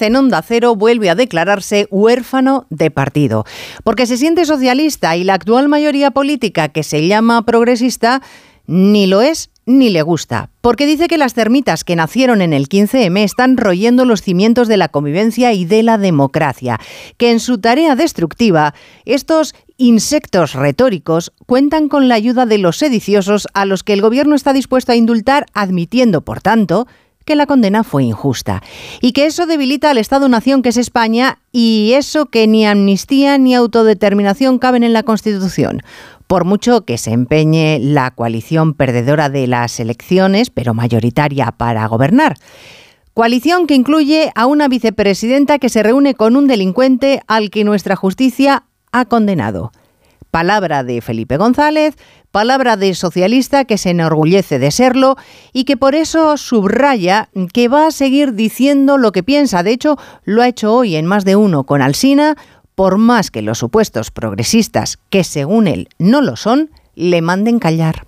en Onda Cero vuelve a declararse huérfano de partido, porque se siente socialista y la actual mayoría política que se llama progresista ni lo es ni le gusta, porque dice que las termitas que nacieron en el 15M están royendo los cimientos de la convivencia y de la democracia, que en su tarea destructiva estos insectos retóricos cuentan con la ayuda de los sediciosos a los que el gobierno está dispuesto a indultar, admitiendo, por tanto, que la condena fue injusta y que eso debilita al Estado-nación que es España y eso que ni amnistía ni autodeterminación caben en la Constitución. Por mucho que se empeñe la coalición perdedora de las elecciones, pero mayoritaria para gobernar. Coalición que incluye a una vicepresidenta que se reúne con un delincuente al que nuestra justicia ha condenado. Palabra de Felipe González, palabra de socialista que se enorgullece de serlo y que por eso subraya que va a seguir diciendo lo que piensa. De hecho, lo ha hecho hoy en más de uno con Alsina, por más que los supuestos progresistas, que según él no lo son, le manden callar.